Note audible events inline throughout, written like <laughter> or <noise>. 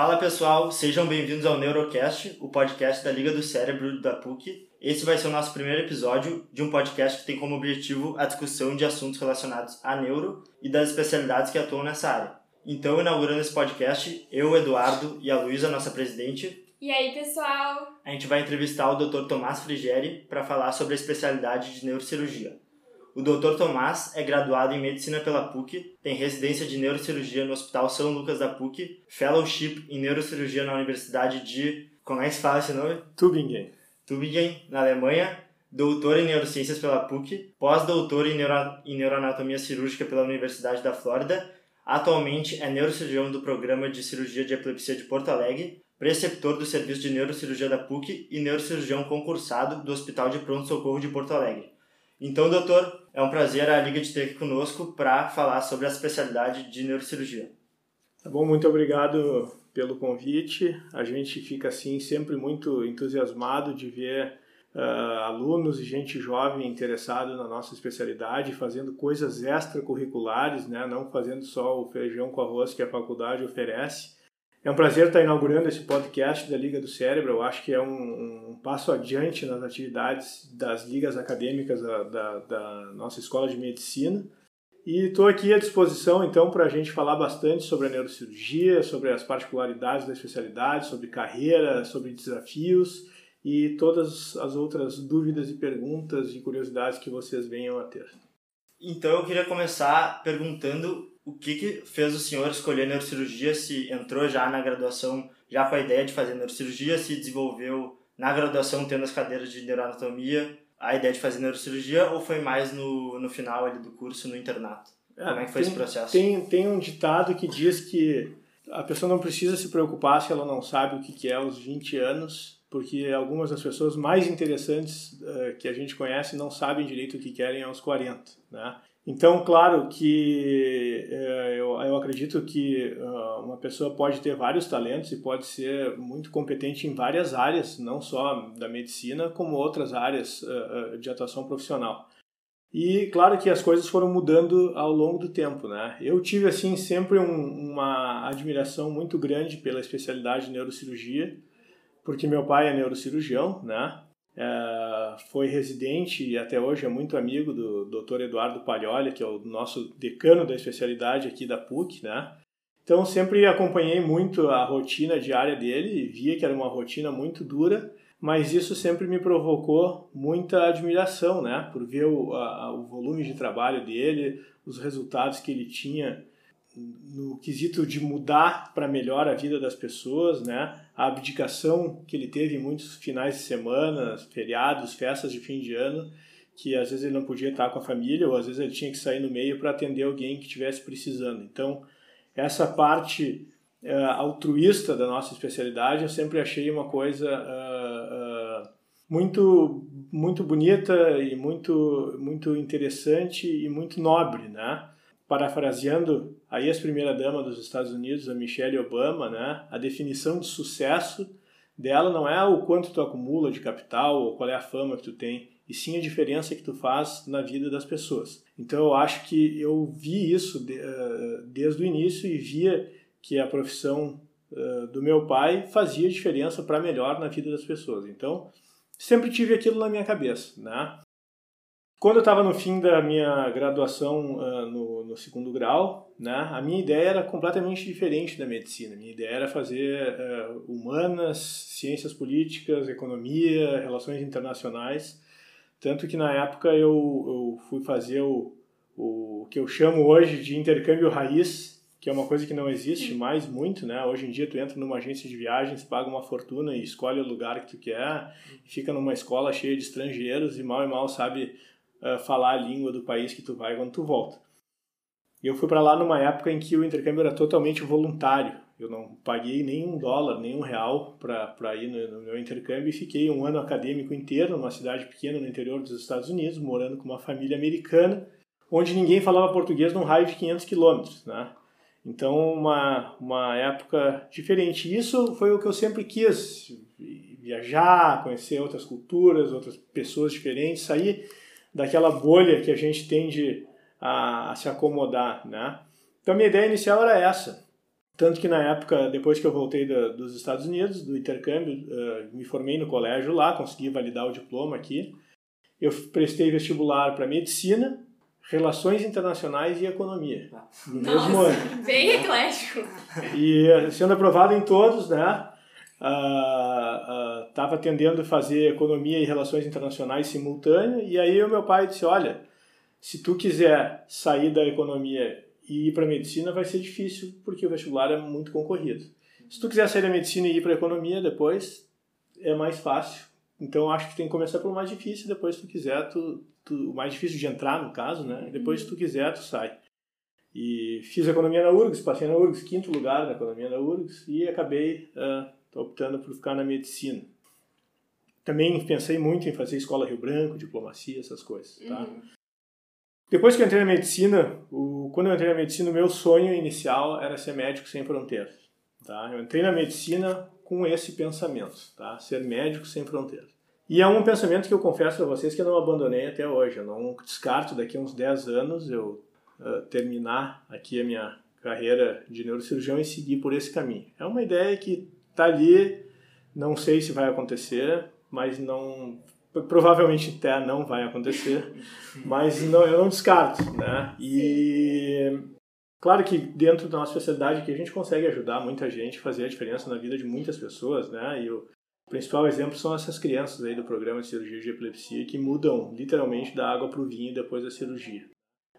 Fala pessoal, sejam bem-vindos ao Neurocast, o podcast da Liga do Cérebro da PUC. Esse vai ser o nosso primeiro episódio de um podcast que tem como objetivo a discussão de assuntos relacionados à neuro e das especialidades que atuam nessa área. Então, inaugurando esse podcast, eu, Eduardo e a Luísa, nossa presidente. E aí, pessoal? A gente vai entrevistar o Dr. Tomás Frigeri para falar sobre a especialidade de neurocirurgia. O Dr. Tomás é graduado em medicina pela PUC, tem residência de neurocirurgia no Hospital São Lucas da PUC, fellowship em neurocirurgia na Universidade de. Como é que se fala esse nome? Tübingen. Tübingen, na Alemanha, doutor em neurociências pela PUC, pós-doutor em, neuro... em neuroanatomia cirúrgica pela Universidade da Flórida. Atualmente é neurocirurgião do programa de cirurgia de epilepsia de Porto Alegre, preceptor do serviço de neurocirurgia da PUC e neurocirurgião concursado do Hospital de Pronto Socorro de Porto Alegre. Então, doutor, é um prazer a Liga de ter aqui conosco para falar sobre a especialidade de neurocirurgia. Tá bom, muito obrigado pelo convite. A gente fica assim sempre muito entusiasmado de ver uh, alunos e gente jovem interessado na nossa especialidade, fazendo coisas extracurriculares, né? não fazendo só o feijão com arroz que a faculdade oferece. É um prazer estar inaugurando esse podcast da Liga do Cérebro. Eu acho que é um, um passo adiante nas atividades das ligas acadêmicas da, da, da nossa escola de medicina. E estou aqui à disposição, então, para a gente falar bastante sobre a neurocirurgia, sobre as particularidades da especialidade, sobre carreira, sobre desafios e todas as outras dúvidas e perguntas e curiosidades que vocês venham a ter. Então, eu queria começar perguntando o que, que fez o senhor escolher neurocirurgia, se entrou já na graduação já com a ideia de fazer neurocirurgia, se desenvolveu na graduação tendo as cadeiras de neuroanatomia, a ideia de fazer neurocirurgia, ou foi mais no, no final ali do curso, no internato? É, Como é que foi tem, esse processo? Tem, tem um ditado que diz que a pessoa não precisa se preocupar se ela não sabe o que, que é aos 20 anos, porque algumas das pessoas mais interessantes uh, que a gente conhece não sabem direito o que querem aos 40, né? Então, claro que é, eu, eu acredito que uh, uma pessoa pode ter vários talentos e pode ser muito competente em várias áreas, não só da medicina, como outras áreas uh, de atuação profissional. E claro que as coisas foram mudando ao longo do tempo, né? Eu tive assim sempre um, uma admiração muito grande pela especialidade de neurocirurgia, porque meu pai é neurocirurgião, né? É, foi residente e até hoje é muito amigo do Dr. Eduardo Palholi, que é o nosso decano da especialidade aqui da PUC, né? Então sempre acompanhei muito a rotina diária dele e via que era uma rotina muito dura, mas isso sempre me provocou muita admiração, né? Por ver o, a, o volume de trabalho dele, os resultados que ele tinha no quesito de mudar para melhor a vida das pessoas, né? A abdicação que ele teve em muitos finais de semana, feriados, festas de fim de ano, que às vezes ele não podia estar com a família ou às vezes ele tinha que sair no meio para atender alguém que estivesse precisando. Então, essa parte uh, altruísta da nossa especialidade eu sempre achei uma coisa uh, uh, muito muito bonita e muito muito interessante e muito nobre, né? Parafraseando a ex-primeira-dama dos Estados Unidos, a Michelle Obama, né, a definição de sucesso dela não é o quanto tu acumula de capital ou qual é a fama que tu tem, e sim a diferença que tu faz na vida das pessoas. Então eu acho que eu vi isso de, uh, desde o início e via que a profissão uh, do meu pai fazia diferença para melhor na vida das pessoas. Então sempre tive aquilo na minha cabeça, né? Quando eu estava no fim da minha graduação uh, no, no, segundo grau, né, a minha ideia era completamente diferente da medicina. Minha ideia era fazer uh, humanas, ciências políticas, economia, relações internacionais. Tanto que na época eu, eu fui fazer o, o que eu chamo hoje de intercâmbio raiz, que é uma coisa que não existe mais muito, né? Hoje em dia tu entra numa agência de viagens, paga uma fortuna e escolhe o lugar que tu quer, fica numa escola cheia de estrangeiros e mal e mal sabe uh, falar a língua do país que tu vai quando tu volta. E eu fui para lá numa época em que o intercâmbio era totalmente voluntário. Eu não paguei nenhum dólar, nenhum real para ir no, no, meu intercâmbio e fiquei um ano acadêmico inteiro numa cidade pequena no interior dos Estados Unidos, morando com uma família americana, onde ninguém falava português num raio de 500 quilômetros, né? Então, uma, uma época diferente. Isso foi o que eu sempre quis, viajar, conhecer outras culturas, outras pessoas diferentes, sair daquela bolha que a gente tende a, a se acomodar, né? Então, minha ideia inicial era essa. Tanto que na época, depois que eu voltei dos Estados Unidos, do intercâmbio, uh, me formei no colégio lá, consegui validar o diploma aqui. Eu prestei vestibular para medicina, relações internacionais e economia. No Nossa, mesmo ano. bem eclético. E sendo aprovado em todos, né? Estava uh, uh, tendendo a fazer economia e relações internacionais simultâneo. E aí o meu pai disse, olha, se tu quiser sair da economia e ir para medicina vai ser difícil porque o vestibular é muito concorrido. Se tu quiser sair da medicina e ir para economia depois é mais fácil. Então acho que tem que começar pelo mais difícil, depois se tu quiser, tu, tu o mais difícil de entrar no caso, né? Depois se tu quiser, tu sai. E fiz economia na URGS, passei na URGS, quinto lugar na economia na URGS e acabei uh, optando por ficar na medicina. Também pensei muito em fazer escola Rio Branco, diplomacia, essas coisas, tá? Uhum. Depois que eu entrei na medicina, o, quando eu entrei na medicina, o meu sonho inicial era ser médico sem fronteiras. Tá? Eu entrei na medicina com esse pensamento, tá? ser médico sem fronteiras. E é um pensamento que eu confesso a vocês que eu não abandonei até hoje. Eu não descarto daqui a uns 10 anos eu uh, terminar aqui a minha carreira de neurocirurgião e seguir por esse caminho. É uma ideia que está ali, não sei se vai acontecer, mas não provavelmente até não vai acontecer, <laughs> mas não, eu não descarto, né? E claro que dentro da nossa sociedade que a gente consegue ajudar muita gente, fazer a diferença na vida de muitas pessoas, né? E o principal exemplo são essas crianças aí do programa de cirurgia de epilepsia que mudam literalmente da água para o vinho depois da cirurgia.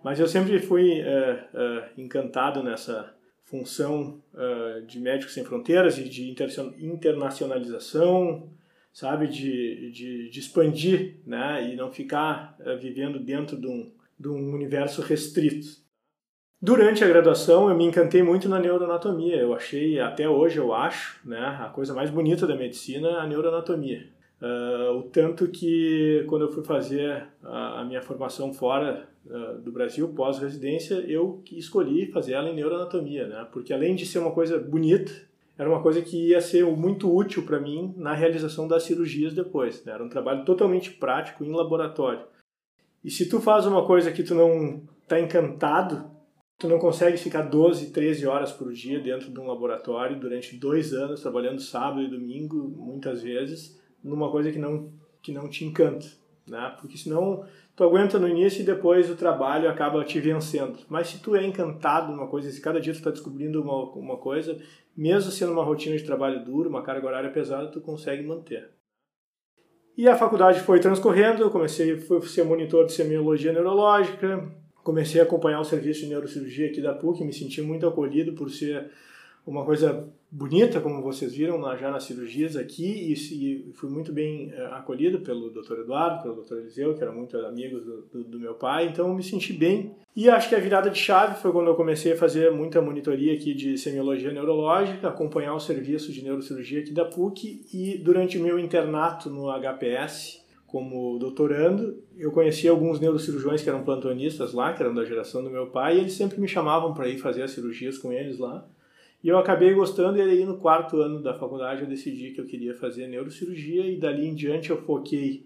Mas eu sempre fui é, é, encantado nessa função é, de Médicos Sem Fronteiras e de internacionalização, sabe, de, de, de expandir, né, e não ficar uh, vivendo dentro de um, de um universo restrito. Durante a graduação, eu me encantei muito na neuroanatomia. Eu achei, até hoje eu acho, né, a coisa mais bonita da medicina a neuroanatomia. Uh, o tanto que, quando eu fui fazer a, a minha formação fora uh, do Brasil, pós-residência, eu escolhi fazer ela em neuroanatomia, né? Porque além de ser uma coisa bonita, era uma coisa que ia ser muito útil para mim na realização das cirurgias depois. Né? Era um trabalho totalmente prático em laboratório. E se tu faz uma coisa que tu não está encantado, tu não consegue ficar 12, 13 horas por dia dentro de um laboratório durante dois anos, trabalhando sábado e domingo, muitas vezes, numa coisa que não, que não te encanta. Né? Porque senão tu aguenta no início e depois o trabalho acaba te vencendo. Mas se tu é encantado numa coisa, se cada dia tu está descobrindo uma, uma coisa, mesmo sendo uma rotina de trabalho duro, uma carga horária pesada, tu consegue manter. E a faculdade foi transcorrendo, eu comecei a ser monitor de semiologia neurológica, comecei a acompanhar o serviço de neurocirurgia aqui da PUC, me senti muito acolhido por ser uma coisa bonita, como vocês viram já nas cirurgias aqui, e, fui muito bem é, acolhido pelo Dr. Eduardo, pelo Dr. Eliseu, que eram muito amigos do, do, do, meu pai, então me senti bem. E acho que a virada de chave foi quando eu comecei a fazer muita monitoria aqui de semiologia neurológica, acompanhar o serviço de neurocirurgia aqui da PUC, e durante o meu internato no HPS, como doutorando, eu conheci alguns neurocirurgiões que eram plantonistas lá, que eram da geração do meu pai, e eles sempre me chamavam para ir fazer as cirurgias com eles lá. E eu acabei gostando e aí no quarto ano da faculdade eu decidi que eu queria fazer neurocirurgia e dali em diante eu foquei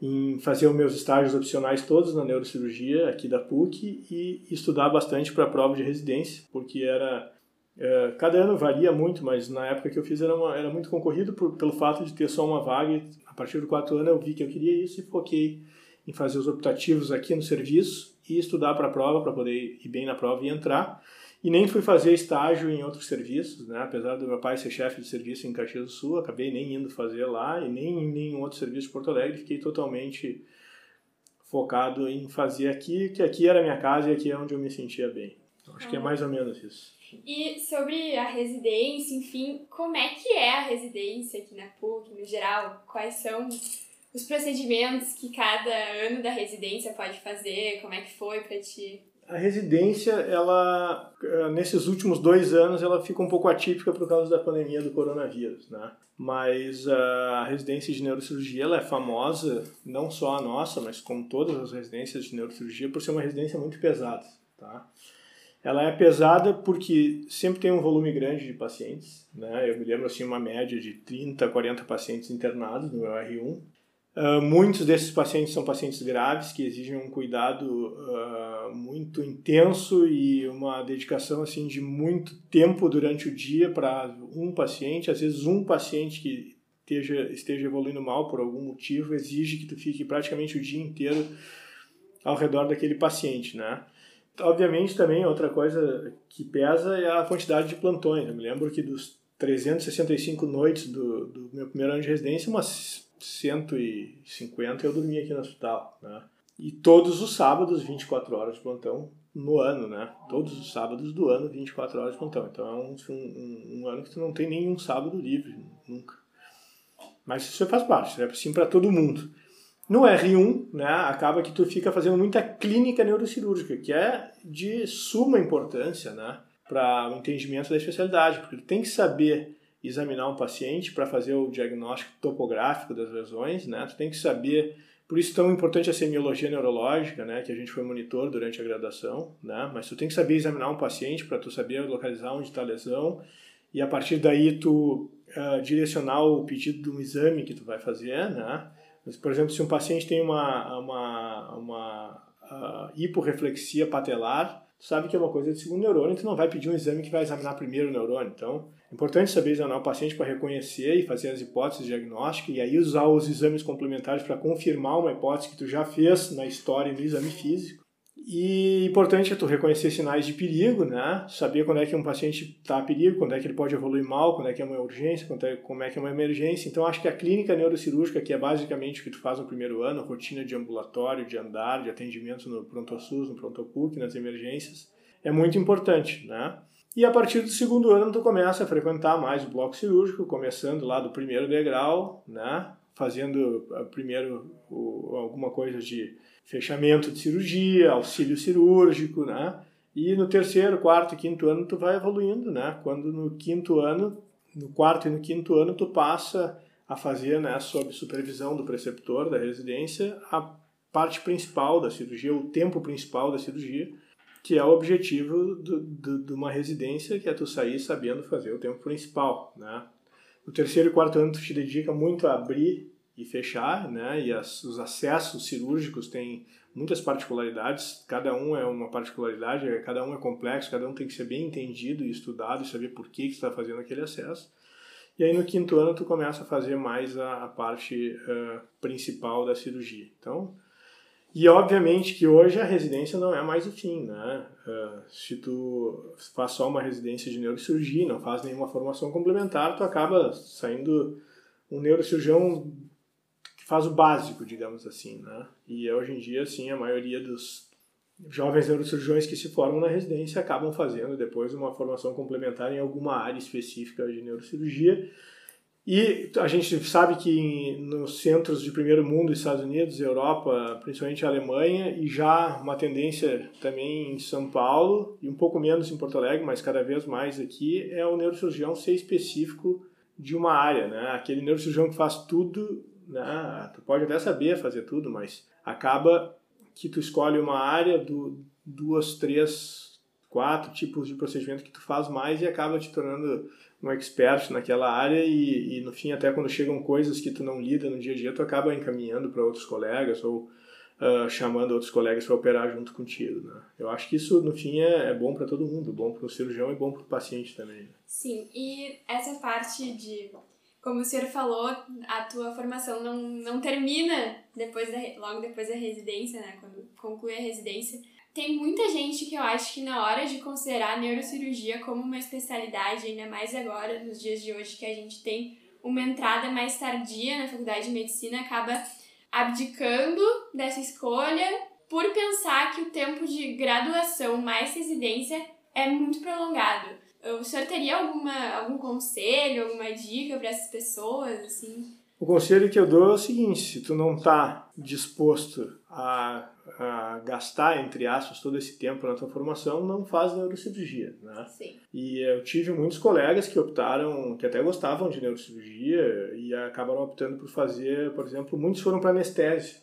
em fazer os meus estágios opcionais todos na neurocirurgia aqui da PUC e estudar bastante para a prova de residência, porque era é, cada ano varia muito, mas na época que eu fiz era, uma, era muito concorrido por, pelo fato de ter só uma vaga. A partir do quarto ano eu vi que eu queria isso e foquei em fazer os optativos aqui no serviço e estudar para a prova para poder ir bem na prova e entrar e nem fui fazer estágio em outros serviços, né? Apesar do meu pai ser chefe de serviço em Caxias do Sul, acabei nem indo fazer lá e nem em nenhum outro serviço em Porto Alegre, fiquei totalmente focado em fazer aqui, que aqui era minha casa e aqui é onde eu me sentia bem. Então, acho que é mais ou menos isso. E sobre a residência, enfim, como é que é a residência aqui na PUC, no geral? Quais são os procedimentos que cada ano da residência pode fazer? Como é que foi para ti? A residência, ela, eh, nesses últimos dois anos, ela fica um pouco atípica por causa da pandemia do coronavírus, né? Mas a residência de neurocirurgia, ela é famosa, não só a nossa, mas como todas as residências de neurocirurgia, por ser uma residência muito pesada, tá? Ela é pesada porque sempre tem um volume grande de pacientes, né? Eu me lembro, assim, uma média de 30, 40 pacientes internados no R1, Uh, muitos desses pacientes são pacientes graves que exigem um cuidado uh, muito intenso e uma dedicação assim de muito tempo durante o dia para um paciente. Às vezes um paciente que esteja, esteja evoluindo mal por algum motivo exige que tu fique praticamente o dia inteiro ao redor daquele paciente, né? Obviamente também outra coisa que pesa é a quantidade de plantões. Eu me lembro que dos 365 noites do, do meu primeiro ano de residência, umas 150 eu dormia aqui no hospital, né? E todos os sábados, 24 horas de plantão no ano, né? Todos os sábados do ano, 24 horas de plantão. Então é um, um, um ano que tu não tem nenhum sábado livre, nunca. Mas isso faz parte, é assim para todo mundo. No R1, né, acaba que tu fica fazendo muita clínica neurocirúrgica, que é de suma importância, né, para o entendimento da especialidade, porque tu tem que saber examinar um paciente para fazer o diagnóstico topográfico das lesões, né? Tu tem que saber, por isso tão importante a semiologia neurológica, né, que a gente foi monitor durante a graduação, né? Mas tu tem que saber examinar um paciente para tu saber localizar onde está a lesão e a partir daí tu uh, direcionar o pedido de um exame que tu vai fazer, né? Mas, por exemplo, se um paciente tem uma uma uma uh, hiporreflexia patelar, tu sabe que é uma coisa de segundo neurônio, tu não vai pedir um exame que vai examinar primeiro o neurônio. Então, Importante saber examinar o paciente para reconhecer e fazer as hipóteses diagnósticas e aí usar os exames complementares para confirmar uma hipótese que tu já fez na história no exame físico. E importante é tu reconhecer sinais de perigo, né? Saber quando é que um paciente está a perigo, quando é que ele pode evoluir mal, quando é que é uma urgência, quando é, como é que é uma emergência. Então, acho que a clínica neurocirúrgica, que é basicamente o que tu faz no primeiro ano, rotina de ambulatório, de andar, de atendimento no pronto-SUS, no pronto-PUC, nas emergências, é muito importante, né? E a partir do segundo ano tu começa a frequentar mais o bloco cirúrgico, começando lá do primeiro degrau, né? Fazendo ah, primeiro o, alguma coisa de fechamento de cirurgia, auxílio cirúrgico, né? E no terceiro, quarto e quinto ano tu vai evoluindo, né? Quando no quinto ano, no quarto e no quinto ano tu passa a fazer, né, sob supervisão do preceptor da residência, a parte principal da cirurgia, o tempo principal da cirurgia, que é o objetivo do, do, de uma residência, que é tu sair sabendo fazer o tempo principal, né? No terceiro e quarto ano tu te dedica muito a abrir e fechar, né? E as, os acessos cirúrgicos têm muitas particularidades, cada um é uma particularidade, cada um é complexo, cada um tem que ser bem entendido e estudado e saber por que, que está fazendo aquele acesso. E aí no quinto ano tu começa a fazer mais a, a parte uh, principal da cirurgia. Então, e obviamente que hoje a residência não é mais o fim, né? Uh, se tu faz só uma residência de neurocirurgia, não faz nenhuma formação complementar, tu acaba saindo um neurocirurgião que faz o básico, digamos assim, né? E hoje em dia, assim, a maioria dos jovens neurocirurgiões que se formam na residência acabam fazendo depois uma formação complementar em alguma área específica de neurocirurgia, e a gente sabe que nos centros de primeiro mundo, Estados Unidos, Europa, principalmente Alemanha, e já uma tendência também em São Paulo, e um pouco menos em Porto Alegre, mas cada vez mais aqui, é o neurocirurgião ser específico de uma área, né? Aquele neurocirurgião que faz tudo, né? Tu pode até saber fazer tudo, mas acaba que tu escolhe uma área, do, duas, três, quatro tipos de procedimento que tu faz mais e acaba te tornando um expert naquela área e, e, no fim até quando chegam coisas que tu não lida no dia a dia tu acaba encaminhando para outros colegas ou uh, chamando outros colegas para operar junto contigo né? eu acho que isso no fim é, é bom para todo mundo bom para o cirurgião e bom para o paciente também né? sim e essa parte de como o senhor falou a tua formação não, não termina depois da, logo depois da residência né quando conclui a residência tem muita gente que eu acho que na hora de considerar a neurocirurgia como uma especialidade, ainda mais agora, nos dias de hoje, que a gente tem uma entrada mais tardia na faculdade de medicina, acaba abdicando dessa escolha por pensar que o tempo de graduação mais residência é muito prolongado. O senhor teria alguma, algum conselho, alguma dica para essas pessoas, assim? O conselho que eu dou é o seguinte: se tu não está disposto a, a, gastar, entre aspas, todo esse tempo na tua formação, não faz neurocirurgia, né? Sim. E eu tive muitos colegas que optaram, que até gostavam de neurocirurgia e acabaram optando por fazer, por exemplo, muitos foram para anestésio,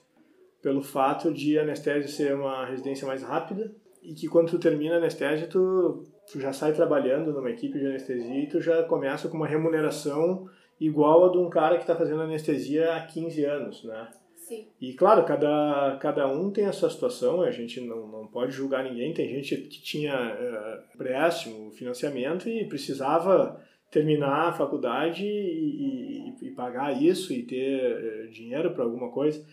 pelo fato de anestésio ser uma residência mais rápida e que quando tu termina a anestésio, tu, tu já sai trabalhando numa equipe de anestesia e tu já começa com uma remuneração igual a de um cara que está fazendo anestesia há 15 anos, né? Sim. E claro, cada, cada um tem a sua situação, a gente não, não pode julgar ninguém. Tem gente que tinha uh, empréstimo, financiamento e precisava terminar a faculdade e, e, e pagar isso e ter uh, dinheiro para alguma coisa.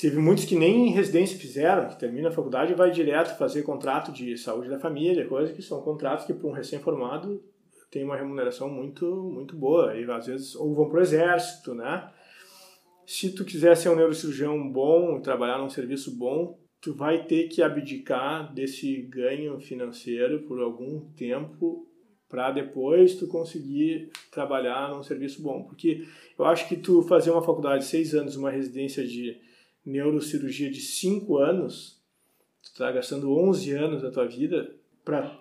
Teve muitos que nem residência fizeram, que termina a faculdade e vai direto fazer contrato de saúde da família, coisas que são contratos que para um recém-formado tem uma remuneração muito muito boa. E às vezes ou vão para o exército, né? Se tu quiser ser um neurocirurgião bom trabalhar num serviço bom, tu vai ter que abdicar desse ganho financeiro por algum tempo para depois tu conseguir trabalhar num serviço bom. Porque eu acho que tu fazer uma faculdade de seis anos, uma residência de neurocirurgia de cinco anos, tu está gastando 11 anos da tua vida para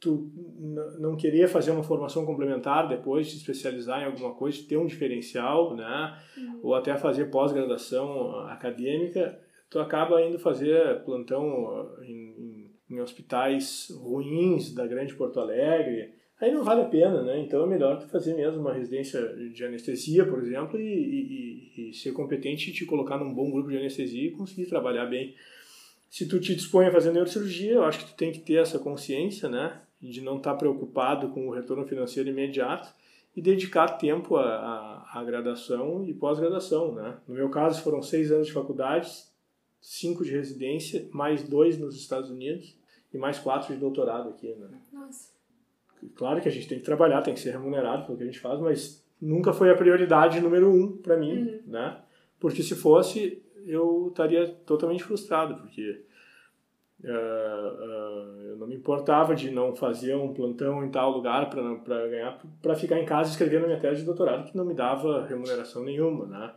tu não querer fazer uma formação complementar depois, se especializar em alguma coisa, ter um diferencial, né? Uhum. Ou até fazer pós-graduação acadêmica, tu acaba indo fazer plantão em, em, em, hospitais ruins da grande Porto Alegre. Aí não vale a pena, né? Então é melhor tu fazer mesmo uma residência de anestesia, por exemplo, e, e, e ser competente e te colocar num bom grupo de anestesia e conseguir trabalhar bem. Se tu te dispõe a fazer neurocirurgia, eu acho que tu tem que ter essa consciência, né? De não estar preocupado com o retorno financeiro imediato e dedicar tempo à, à, à graduação e pós-graduação. Né? No meu caso, foram seis anos de faculdade, cinco de residência, mais dois nos Estados Unidos e mais quatro de doutorado aqui. Né? Nossa. Claro que a gente tem que trabalhar, tem que ser remunerado pelo que a gente faz, mas nunca foi a prioridade número um para mim, uhum. né? Porque se fosse, eu estaria totalmente frustrado, porque Uh, uh, eu não me importava de não fazer um plantão em tal lugar para ganhar, para ficar em casa escrevendo minha tese de doutorado que não me dava remuneração nenhuma, né?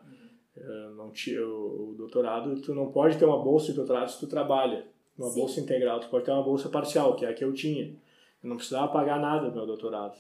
Uh, não tinha, o, o, doutorado, tu não pode ter uma bolsa de doutorado se tu trabalha, uma Sim. bolsa integral, tu pode ter uma bolsa parcial, que é a que eu tinha. Eu não precisava pagar nada do meu doutorado,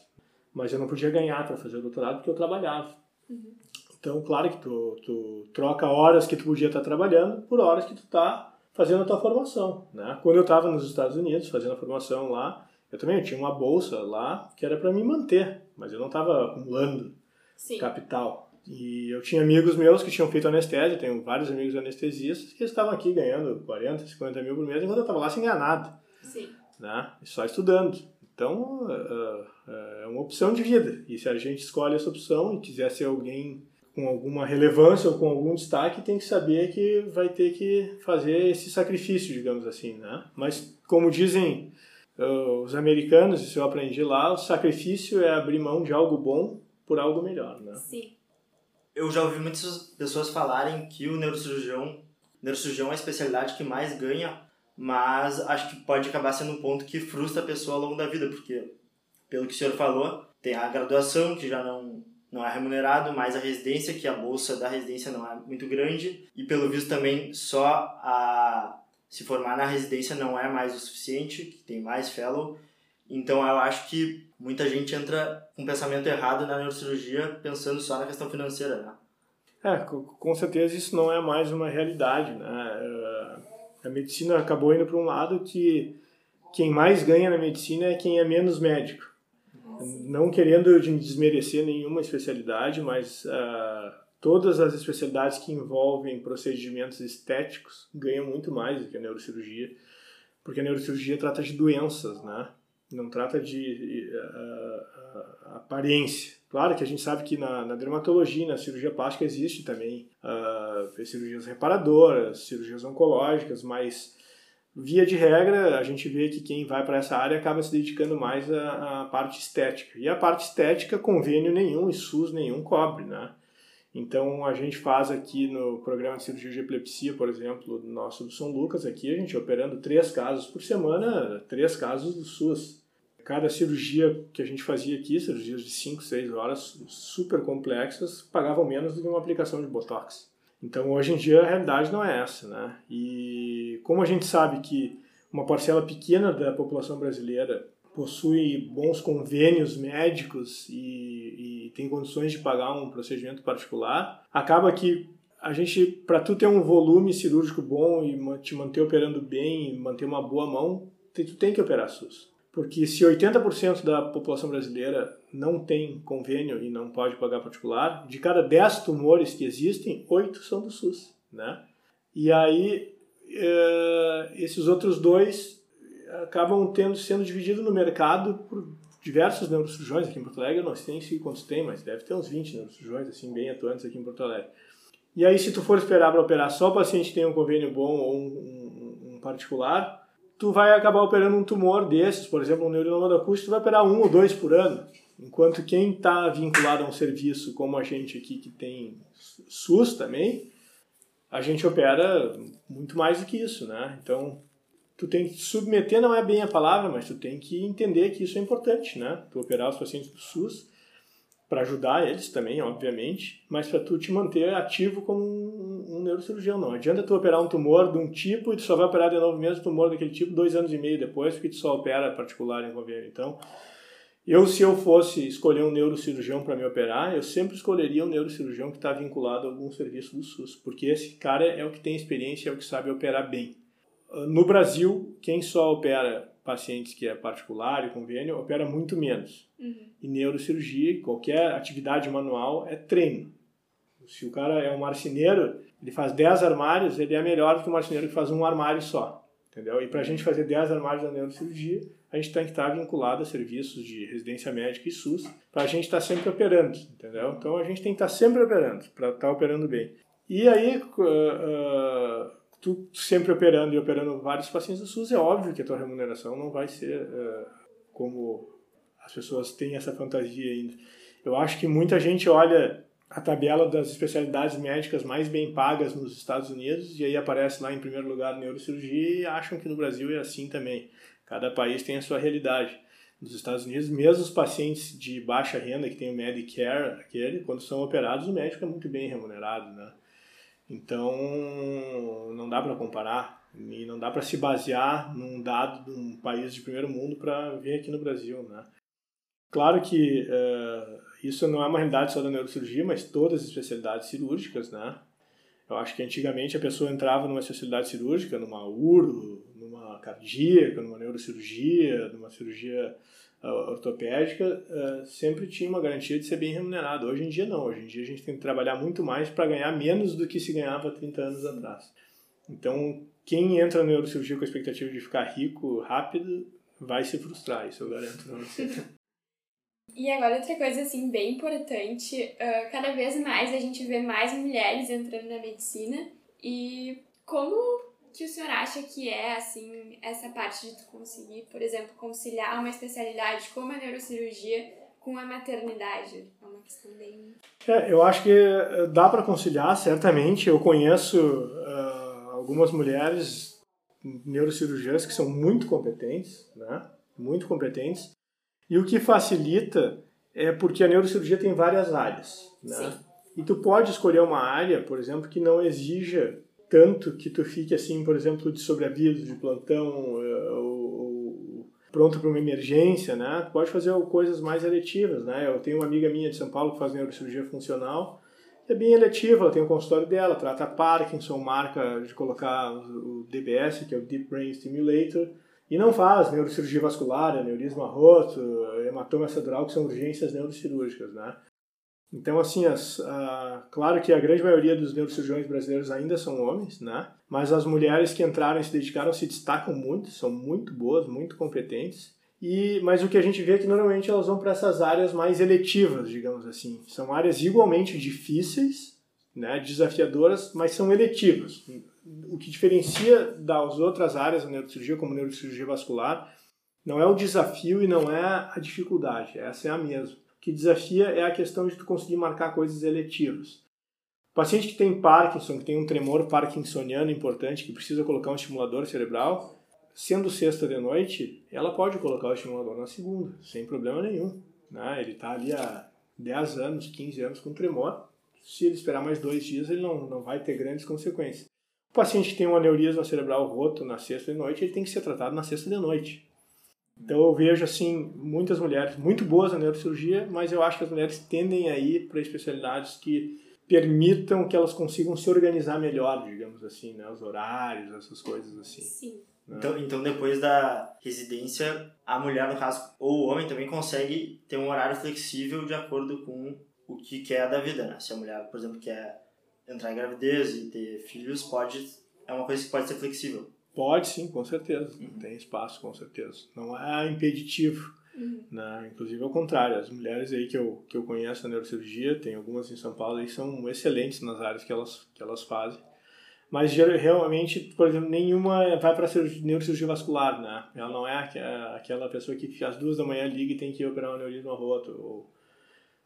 mas eu não podia ganhar para fazer o doutorado porque eu trabalhava. Uhum. Então, claro que tu, tu troca horas que tu podia estar trabalhando por horas que tu está fazendo a tua formação, né? Quando eu estava nos Estados Unidos fazendo a formação lá, eu também eu tinha uma bolsa lá que era para me manter, mas eu não estava acumulando Sim. capital. E eu tinha amigos meus que tinham feito anestesia, tenho vários amigos anestesistas que estavam aqui ganhando 40, 50 mil por mês, enquanto eu estava lá sem ganhar nada. Sim. Né? E só estudando. Então, uh, uh, é uma opção de vida. E se a gente escolhe essa opção e quiser ser alguém com alguma relevância ou com algum destaque, tem que saber que vai ter que fazer esse sacrifício, digamos assim, né? Mas, como dizem uh, os americanos, isso eu aprendi lá, o sacrifício é abrir mão de algo bom por algo melhor, né? Sim. Eu já ouvi muitas pessoas falarem que o neurocirurgião, neurocirurgião é a especialidade que mais ganha, mas acho que pode acabar sendo um ponto que frustra a pessoa ao longo da vida, porque, pelo que o senhor falou, tem a graduação, que já não não é remunerado, mais a residência, que a bolsa da residência não é muito grande, e pelo visto também só a se formar na residência não é mais o suficiente, que tem mais fellow. Então eu acho que muita gente entra com um pensamento errado na neurocirurgia pensando só na questão financeira, né? É, com certeza isso não é mais uma realidade, né? É, a medicina acabou indo para um lado que quem mais ganha na medicina é quem é menos médico não querendo desmerecer nenhuma especialidade, mas uh, todas as especialidades que envolvem procedimentos estéticos ganham muito mais do que a neurocirurgia, porque a neurocirurgia trata de doenças, né? Não trata de uh, uh, aparência. Claro que a gente sabe que na, na dermatologia, na cirurgia plástica existe também cirurgias reparadoras, cirurgias oncológicas, mas via de regra, a gente vê que quem vai para essa área acaba se dedicando mais à, à, parte estética. E a parte estética, convênio nenhum e SUS nenhum cobre, né? Então, a gente faz aqui no programa de cirurgia de epilepsia, por exemplo, nosso do São Lucas, aqui a gente operando três casos por semana, três casos do SUS. Cada cirurgia que a gente fazia aqui, cirurgias de 5, 6 horas, super complexas, pagavam menos do que uma aplicação de Botox. Então, hoje em dia, a realidade não é essa, né? E como a gente sabe que uma parcela pequena da população brasileira possui bons convênios médicos e, e tem condições de pagar um procedimento particular, acaba que a gente, para tu ter um volume cirúrgico bom e te manter operando bem, manter uma boa mão, tu tem que operar SUS. Porque se 80% da população brasileira não tem convênio e não pode pagar particular, de cada 10 tumores que existem, 8 são do SUS. né? E aí uh, esses outros dois acabam tendo sendo divididos no mercado por diversos neurocirurgiões aqui em Porto Alegre. Eu não sei quantos tem, mas deve ter uns 20 neurocirurgiões assim bem atuantes aqui em Porto Alegre. E aí, se tu for esperar para operar só o paciente tem um convênio bom ou um, um, um, particular, tu vai acabar operando um tumor desses, por exemplo, um neurinoma da acústica, tu vai operar um ou dois por ano. Enquanto quem está vinculado a um serviço como a gente aqui, que tem SUS também, a gente opera muito mais do que isso, né? Então, tu tem que submeter, não é bem a palavra, mas tu tem que entender que isso é importante, né? Tu operar os pacientes do SUS para ajudar eles também, obviamente, mas para tu te manter ativo como um, um, neurocirurgião. Não adianta tu operar um tumor de um tipo e tu só vai operar de novo o mesmo tumor daquele tipo dois anos e meio depois, porque tu só opera particular em convênio. Então, eu, se eu fosse escolher um neurocirurgião para me operar, eu sempre escolheria um neurocirurgião que está vinculado a algum serviço do SUS, porque esse cara é o que tem experiência, é o que sabe operar bem. No Brasil, quem só opera pacientes que é particular e convênio, opera muito menos. Uhum. E neurocirurgia, qualquer atividade manual, é treino. Se o cara é um marceneiro, ele faz 10 armários, ele é melhor do que um marceneiro que faz um armário só. Entendeu? E para a gente fazer 10 armários da neurocirurgia, a gente tem que estar vinculado a serviços de residência médica e SUS, para a gente estar sempre operando, entendeu? Então a gente tem que estar sempre operando, para estar operando bem. E aí, uh, uh, tu sempre operando e operando vários pacientes do SUS, é óbvio que a tua remuneração não vai ser uh, como as pessoas têm essa fantasia ainda. Eu acho que muita gente olha a tabela das especialidades médicas mais bem pagas nos Estados Unidos e aí aparece lá em primeiro lugar neurocirurgia e acham que no Brasil é assim também. Cada país tem a sua realidade. Nos Estados Unidos, mesmo os pacientes de baixa renda que tem o Medicare, aquele, quando são operados, o médico é muito bem remunerado, né? Então, não dá para comparar e não dá para se basear num dado de um país de primeiro mundo para ver aqui no Brasil, né? Claro que uh, isso não é uma realidade só da neurocirurgia, mas todas as especialidades cirúrgicas, né? Eu acho que antigamente a pessoa entrava numa especialidade cirúrgica, numa uro, numa cardíaca, numa neurocirurgia, numa cirurgia ortopédica uh, sempre tinha uma garantia de ser bem remunerado. Hoje em dia não. Hoje em dia a gente tem que trabalhar muito mais para ganhar menos do que se ganhava 30 anos atrás. Então, quem entra na neurocirurgia com a expectativa de ficar rico rápido vai se frustrar, isso eu garanto para você. <laughs> E agora outra coisa assim bem importante, uh, cada vez mais a gente vê mais mulheres entrando na medicina e como que o senhor acha que é, assim, essa parte de tu conseguir, por exemplo, conciliar uma especialidade como a neurocirurgia com a maternidade? É uma questão bem... É, eu acho que eh, dá para conciliar, certamente. Eu conheço uh, algumas mulheres neurocirurgiãs que são muito competentes, né? Muito competentes. E o que facilita é porque a neurocirurgia tem várias áreas, né? Sim. E tu pode escolher uma área, por exemplo, que não exija tanto que tu fique assim, por exemplo, de sobreaviso, de plantão, eh, ou, pronto para uma emergência, né? Tu pode fazer coisas mais eletivas, né? Eu tenho uma amiga minha de São Paulo que faz neurocirurgia funcional, é bem eletiva, ela tem o um consultório dela, trata Parkinson, marca de colocar o DBS, que é o Deep Brain Stimulator, e não faz neurocirurgia vascular, aneurisma roto, hematoma cerebral, que são urgências neurocirúrgicas, né? Então, assim, as, a, claro que a grande maioria dos neurocirurgiões brasileiros ainda são homens, né? Mas as mulheres que entraram e se dedicaram se destacam muito, são muito boas, muito competentes. E, mas o que a gente vê é que normalmente elas vão para essas áreas mais eletivas, digamos assim. São áreas igualmente difíceis, né, desafiadoras, mas são eletivas. O que diferencia das outras áreas da neurocirurgia, como neurocirurgia vascular, não é o desafio e não é a dificuldade, essa é a mesma que desafia é a questão de tu conseguir marcar coisas eletivas. O paciente que tem Parkinson, que tem um tremor parkinsoniano importante, que precisa colocar um estimulador cerebral, sendo sexta de noite, ela pode colocar o estimulador na segunda, sem problema nenhum. Né? Ele está ali há 10 anos, 15 anos com tremor. Se ele esperar mais dois dias, ele não, não vai ter grandes consequências. O paciente que tem um aneurisma cerebral roto na sexta de noite, ele tem que ser tratado na sexta de noite. Então eu vejo assim muitas mulheres muito boas na neurocirurgia, mas eu acho que as mulheres tendem a ir para especialidades que permitam que elas consigam se organizar melhor, digamos assim, né? os horários, essas coisas assim. Sim. Né? Então, então, depois da residência, a mulher, no caso, ou o homem também consegue ter um horário flexível de acordo com o que quer da vida, né? Se a mulher, por exemplo, quer entrar em gravidez e ter filhos pode é uma coisa que pode ser flexível. Pode sim, com certeza. Uhum. Tem espaço, com certeza. Não é impeditivo. Uhum. Né? Inclusive ao contrário, as mulheres aí que eu, que eu conheço na neurocirurgia, tem algumas em São Paulo, e são excelentes nas áreas que elas, que elas fazem. Mas realmente, por exemplo, nenhuma vai para neurocirurgia vascular, né? Ela não é aquela pessoa que às duas da manhã liga e tem que operar um aneurisma roto, ou,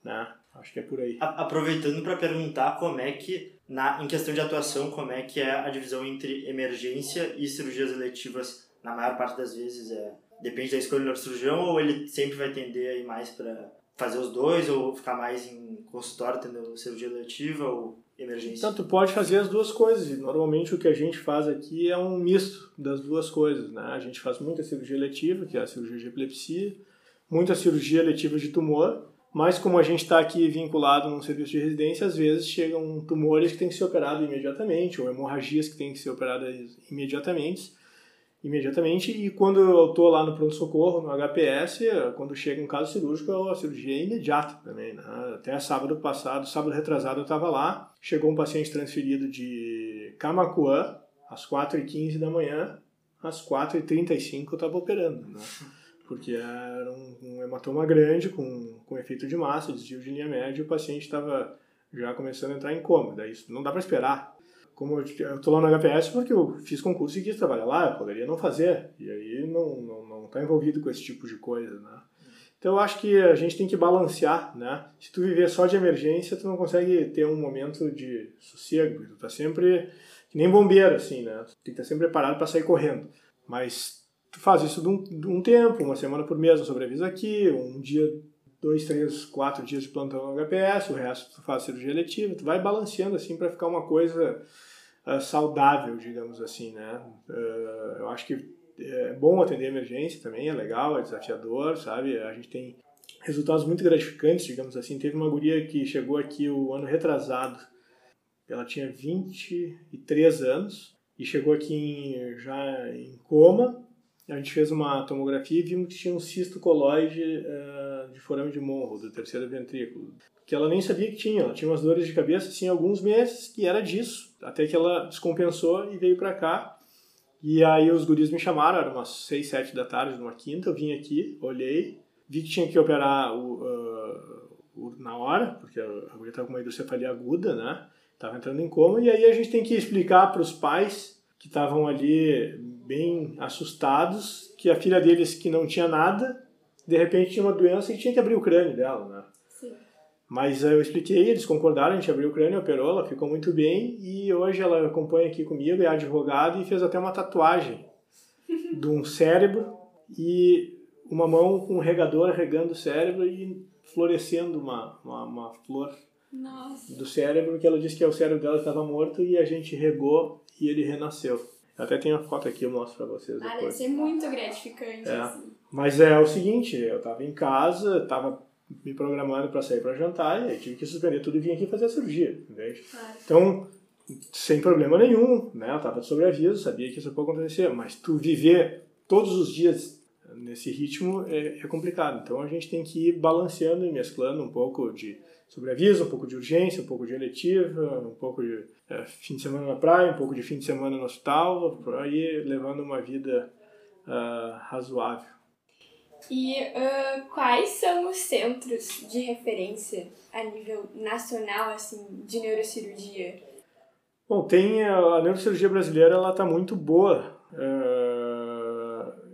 né? Acho que é por aí. Aproveitando para perguntar como é que, na, em questão de atuação, como é que é a divisão entre emergência e cirurgias eletivas, na maior parte das vezes, é, depende da escolha do neurocirurgião, ou ele sempre vai tender a ir mais para fazer os dois, ou ficar mais em consultório tendo cirurgia eletiva, ou emergência? Então, tu pode fazer as duas coisas. E normalmente o que a gente faz aqui é um misto das duas coisas, né? A gente faz muita cirurgia eletiva, que é a cirurgia de epilepsia, muita cirurgia eletiva de tumor, mas como a gente está aqui vinculado num serviço de residência, às vezes chegam tumores que têm que ser operados imediatamente, ou hemorragias que têm que ser operadas imediatamente. Imediatamente, e quando eu estou lá no pronto-socorro, no HPS, quando chega um caso cirúrgico, a cirurgia é imediata também. Né? Até sábado passado, sábado retrasado, eu estava lá, chegou um paciente transferido de Camacuã, às 4h15 da manhã, às 4h35 eu estava operando. Né? Porque era um, um, hematoma grande com, com efeito de massa, desvio de linha média, e o paciente estava já começando a entrar em coma. Daí isso não dá para esperar. Como eu estou lá no HPS porque eu fiz concurso e quis trabalhar lá, eu poderia não fazer. E aí não não não está envolvido com esse tipo de coisa, né? Então eu acho que a gente tem que balancear, né? Se tu viver só de emergência, tu não consegue ter um momento de sossego, tu tá sempre que nem bombeiro assim, né? Tu tem que estar sempre preparado para sair correndo. Mas tu faz isso de um, de um tempo, uma semana por mês, um sobreaviso aqui, um dia, dois, três, quatro dias de plantão no HPS, o resto tu faz cirurgia letiva, tu vai balanceando assim para ficar uma coisa uh, saudável, digamos assim, né? Uh, eu acho que é bom atender emergência também, é legal, é desafiador, sabe? A gente tem resultados muito gratificantes, digamos assim. Teve uma guria que chegou aqui o ano retrasado, ela tinha 23 anos e chegou aqui em, já em coma, a gente fez uma tomografia e vimos que tinha um cisto coloide uh, de forame de Monroe, do terceiro ventrículo, que ela nem sabia que tinha. Ela tinha umas dores de cabeça assim, alguns meses que era disso, até que ela descompensou e veio para cá. E aí os guris me chamaram, era umas 6, 7 da tarde, numa quinta, eu vim aqui, olhei, vi que tinha que operar o, uh, o na hora, porque a guria estava com uma hidrocefalia aguda, né? Tava entrando em coma, e aí a gente tem que explicar para os pais que estavam ali bem assustados que a filha deles, que não tinha nada, de repente tinha uma doença e tinha que abrir o crânio dela, né? Sim. Mas eu expliquei, eles concordaram, a gente abriu o crânio, operou, ela ficou muito bem e hoje ela acompanha aqui comigo, é advogada e fez até uma tatuagem <laughs> de um cérebro e uma mão com um regador regando o cérebro e florescendo uma, uma, uma flor Nossa. do cérebro, que ela disse que é o cérebro dela estava morto e a gente regou e ele renasceu. Eu até tenho a foto aqui, eu mostro pra vocês depois. Ah, deve ser muito gratificante, é. assim. Mas é o seguinte, eu tava em casa, tava me programando para sair para jantar e aí tive que suspender tudo e vim aqui fazer a cirurgia, entende? Claro. Então, sem problema nenhum, né? Eu tava de sobreaviso, sabia que isso pode acontecer, mas tu viver todos os dias nesse ritmo é, é complicado. Então a gente tem que ir balanceando e mesclando um pouco de sobreaviso, um pouco de urgência, um pouco de eletiva, um pouco de é, fim de semana na praia, um pouco de fim de semana no hospital, por aí levando uma vida uh, razoável. E uh, quais são os centros de referência a nível nacional, assim, de neurocirurgia? Bom, tem a, a neurocirurgia brasileira, ela está muito boa. Uh,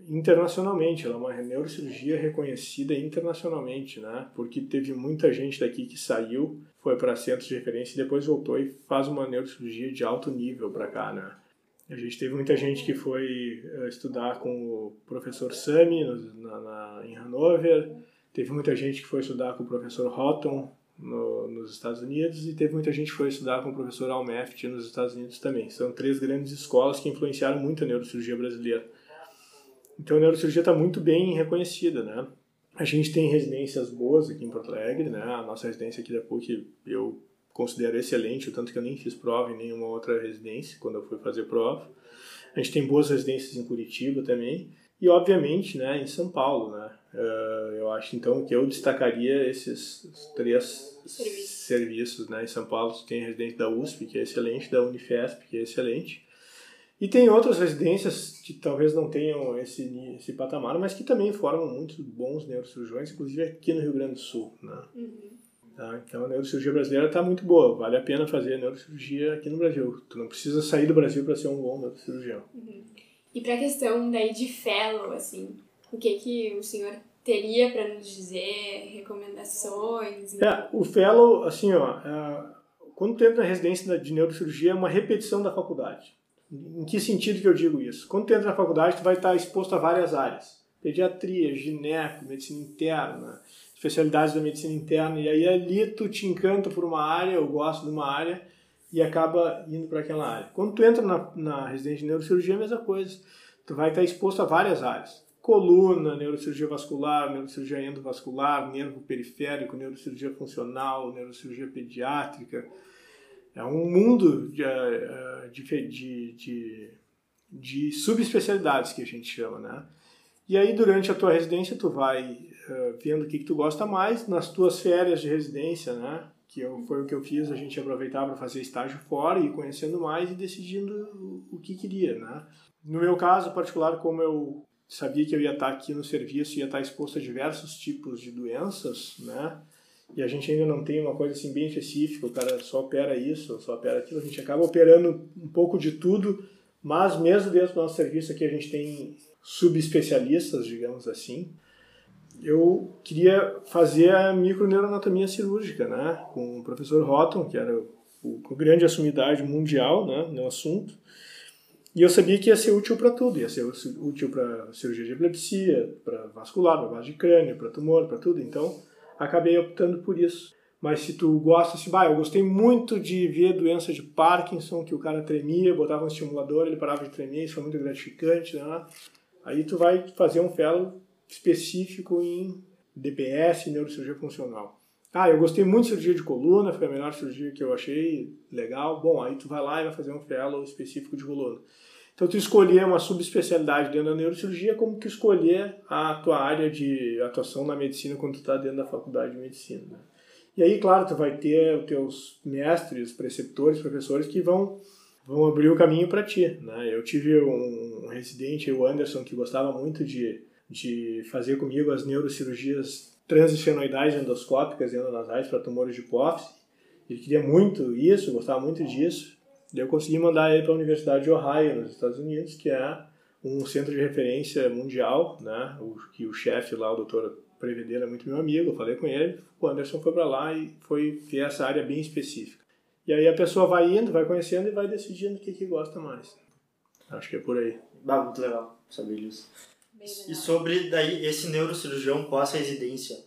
internacionalmente, ela é uma neurocirurgia reconhecida internacionalmente, né? Porque teve muita gente daqui que saiu, foi para centros de referência e depois voltou e faz uma neurocirurgia de alto nível para cá, né? A gente teve muita gente que foi uh, estudar com o professor Sami na, na, em Hanover, teve muita gente que foi estudar com o professor Houghton no, nos Estados Unidos e teve muita gente que foi estudar com o professor Almeft nos Estados Unidos também. São três grandes escolas que influenciaram muito a neurocirurgia brasileira. Então a neurocirurgia está muito bem reconhecida, né? A gente tem residências boas aqui em Porto Alegre, né? A nossa residência aqui da PUC eu considero excelente, o tanto que eu nem fiz prova em nenhuma outra residência quando eu fui fazer prova. A gente tem boas residências em Curitiba também e obviamente, né, em São Paulo, né? Uh, eu acho então que eu destacaria esses três serviços serviços, né? Em São Paulo tem a residência da USP, que é excelente, da Unifesp, que é excelente. E tem outras residências que talvez não tenham esse, esse patamar, mas que também formam muitos bons neurocirurgiões, inclusive aqui no Rio Grande do Sul, né? Uhum. Tá? Então a neurocirurgia brasileira está muito boa, vale a pena fazer neurocirurgia aqui no Brasil. Tu não precisa sair do Brasil para ser um bom neurocirurgião. Uhum. E para a questão daí de fellow, assim, o que que o senhor teria para nos dizer, recomendações? É, o fellow, assim, ó, é, quando tu entra na residência de neurocirurgia é uma repetição da faculdade. Em que sentido que eu digo isso? Quando tu entra na faculdade, tu vai estar exposto a várias áreas. Pediatria, gineco, medicina interna, especialidades da medicina interna, e aí ali tu te encanta por uma área, eu gosto de uma área, e acaba indo para aquela área. Quando tu entra na, na residência de neurocirurgia, é a mesma coisa. Tu vai estar exposto a várias áreas. Coluna, neurocirurgia vascular, neurocirurgia endovascular, nervo periférico, neurocirurgia funcional, neurocirurgia pediátrica. É um mundo de, eh, de, de, de, de subespecialidades que a gente chama, né? E aí, durante a tua residência, tu vai uh, vendo o que, que tu gosta mais. Nas tuas férias de residência, né? Que eu, foi o que eu fiz, a gente aproveitava para fazer estágio fora e conhecendo mais e decidindo o, o que queria, né? No meu caso particular, como eu sabia que eu ia estar aqui no serviço, ia estar exposto a diversos tipos de doenças, né? E a gente ainda não tem uma coisa assim bem específica, o cara só opera isso, só opera aquilo, a gente acaba operando um pouco de tudo, mas mesmo dentro do nosso serviço aqui a gente tem subespecialistas, digamos assim. Eu queria fazer a microneuroanatomia cirúrgica, né, com o professor Houghton, que era o, o grande assumidade mundial, né, no assunto. E eu sabia que ia ser útil para tudo, ia ser útil para cirurgia de epilepsia, para vascular, para base de crânio, para tumor, para tudo. Então, acabei optando por isso. Mas se tu gosta, assim, bah, eu gostei muito de ver doença de Parkinson, que o cara tremia, botava um estimulador, ele parava de tremer, isso foi muito gratificante, né? Aí tu vai fazer um fellow específico em DPS, neurocirurgia funcional. Ah, eu gostei muito de cirurgia de coluna, foi a melhor cirurgia que eu achei legal. Bom, aí tu vai lá e vai fazer um fellow específico de coluna. Então tu escolher uma subespecialidade dentro da neurocirurgia como que escolher a tua área de atuação na medicina quando tu está dentro da faculdade de medicina. Né? E aí, claro, tu vai ter os teus mestres, preceptores, professores que vão vão abrir o caminho para ti. Né? Eu tive um residente, o Anderson, que gostava muito de, de fazer comigo as neurocirurgias transesfenoidais endoscópicas endonasais para tumores de hipófise. Ele queria muito isso, gostava muito disso. Eu consegui mandar ele para a Universidade de Ohio, nos Estados Unidos, que é um centro de referência mundial, né? O, que o chefe lá, o doutor Prevedeira, é muito meu amigo, eu falei com ele, o Anderson foi para lá e foi ver essa área bem específica. E aí a pessoa vai indo, vai conhecendo e vai decidindo o que, que gosta mais. Acho que é por aí. Bah, muito legal saber disso. E sobre daí esse neurocirurgião pós-residência,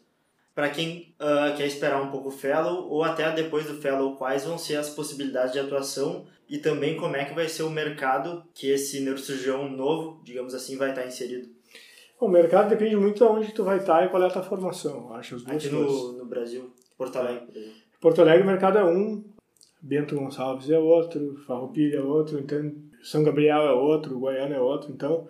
para quem uh, quer esperar um pouco o fellow ou até depois do fellow, quais vão ser as possibilidades de atuação e também como é que vai ser o mercado que esse neurocirurgião novo, digamos assim, vai estar inserido? O mercado depende muito de onde tu vai estar e qual é a tua formação. Acho as duas Aqui no, no Brasil, Porto Alegre, por exemplo. Porto Alegre o mercado é um, Bento Gonçalves é outro, Farroupilha é outro, então São Gabriel é outro, Goiânia é outro, então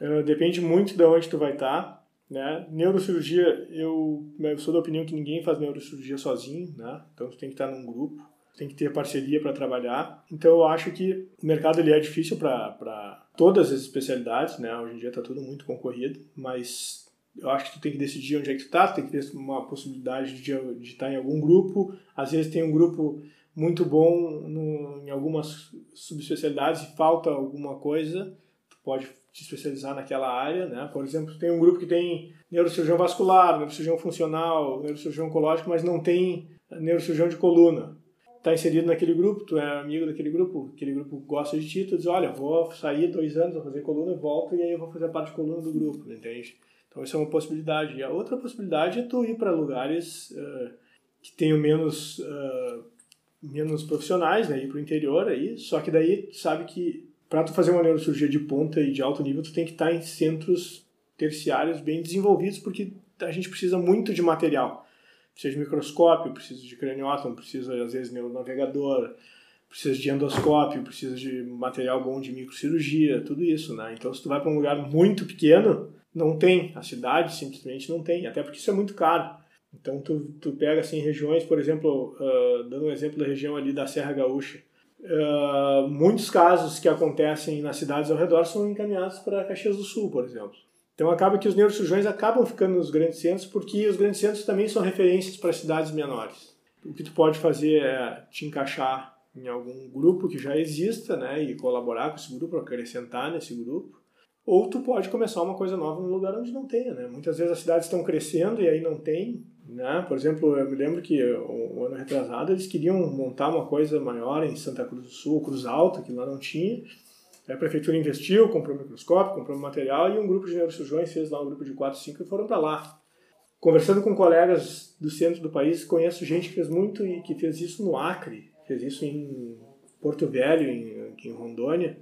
uh, depende muito de onde tu vai estar, tá, né? Neurocirurgia, eu, eu sou da opinião que ninguém faz neurocirurgia sozinho, né? Então tu tem que estar num grupo, tem que ter parceria para trabalhar. Então eu acho que o mercado ele é difícil para todas as especialidades, né? Hoje em dia está tudo muito concorrido, mas eu acho que tu tem que decidir onde é que tu tá, tem que ter uma possibilidade de, de estar em algum grupo. Às vezes tem um grupo muito bom no, em algumas subespecialidades e falta alguma coisa, tu pode te especializar naquela área, né? Por exemplo, tem um grupo que tem neurocirurgião vascular, neurocirurgião funcional, neurocirurgião oncológico, mas não tem neurocirurgião de coluna. Está inserido naquele grupo, tu é amigo daquele grupo, aquele grupo gosta de ti, tu diz, olha, vou sair dois anos, vou fazer coluna, volto e aí eu vou fazer parte de coluna do grupo, entende? Então isso é uma possibilidade. E a outra possibilidade é tu ir para lugares uh, que tenham menos uh, menos profissionais, né, ir para o interior aí, só que daí sabe que para tu fazer uma neurocirurgia de ponta e de alto nível, tu tem que estar em centros terciários bem desenvolvidos, porque a gente precisa muito de material. Precisa de microscópio, precisa de craniótomo, precisa às vezes de navegador, precisa de endoscópio, precisa de material bom de microcirurgia, tudo isso, né? Então se tu vai para um lugar muito pequeno, não tem, a cidade simplesmente não tem, até porque isso é muito caro. Então, tu, tu pega assim regiões, por exemplo, uh, dando um exemplo da região ali da Serra Gaúcha, uh, muitos casos que acontecem nas cidades ao redor são encaminhados para Caxias do Sul, por exemplo. Então, acaba que os neurocirurgiões acabam ficando nos grandes centros, porque os grandes centros também são referências para cidades menores. O que tu pode fazer é te encaixar em algum grupo que já exista, né, e colaborar com esse grupo, acrescentar nesse grupo, ou tu pode começar uma coisa nova num lugar onde não tenha, né? Muitas vezes as cidades estão crescendo e aí não tem, né? Por exemplo, eu me lembro que o um ano retrasado eles queriam montar uma coisa maior em Santa Cruz do Sul, Cruz Alta, que lá não tinha. A prefeitura investiu, comprou um microscópio, comprou um material e um grupo de neurocirurgiões fez lá um grupo de 4, 5 e foram para lá. Conversando com colegas do centro do país, conheço gente que fez muito e que fez isso no Acre, fez isso em Porto Velho, em, em Rondônia.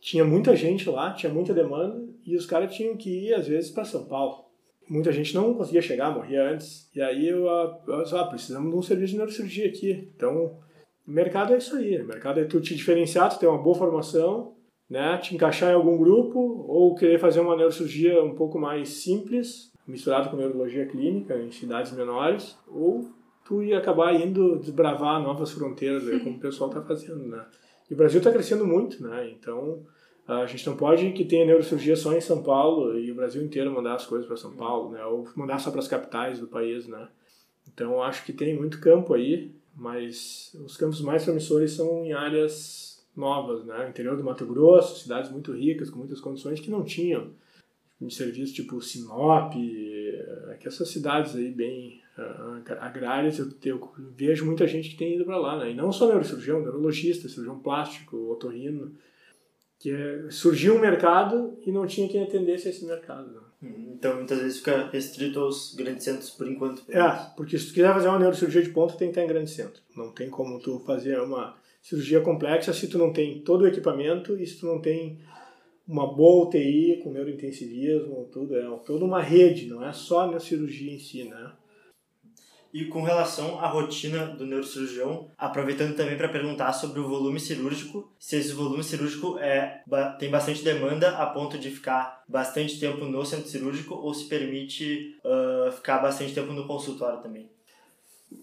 Tinha muita gente lá, tinha muita demanda e os caras tinham que ir às vezes para São Paulo. Muita gente não conseguia chegar, morria antes. E aí eu, eu ah, precisamos de um serviço de neurocirurgia aqui. Então, o mercado é isso aí. O mercado é tu te diferenciar, tu ter uma boa formação, né, te encaixar em algum grupo ou querer fazer uma neurocirurgia um pouco mais simples, misturado com neurologia clínica em cidades menores, ou tu ia acabar indo desbravar novas fronteiras, como o pessoal está fazendo, né? E o Brasil está crescendo muito, né? Então, a gente não pode que tenha neurocirurgia só em São Paulo e o Brasil inteiro mandar as coisas para São Paulo, né? Ou mandar só para as capitais do país, né? Então, acho que tem muito campo aí, mas os campos mais promissores são em áreas novas, né? Interior do Mato Grosso, cidades muito ricas, com muitas condições que não tinham de serviço tipo Sinop, é que essas cidades aí bem uh, agrárias, eu, eu, vejo muita gente que tem ido para lá, né? E não só neurocirurgião, neurologista, cirurgião plástico, otorrino, que é, surgiu um mercado e não tinha quem atendesse esse mercado. Né? Hum, então, muitas vezes fica restrito aos grandes centros por enquanto. É, porque se tu quiser fazer uma neurocirurgia de ponta, tem que estar em grande centro. Não tem como tu fazer uma cirurgia complexa se tu não tem todo o equipamento e se tu não tem uma boa UTI com neurointensivismo, tudo é toda uma rede, não é só na cirurgia em si, né? E com relação à rotina do neurocirurgião, aproveitando também para perguntar sobre o volume cirúrgico, se esse volume cirúrgico é, tem bastante demanda a ponto de ficar bastante tempo no centro cirúrgico ou se permite uh, ficar bastante tempo no consultório também.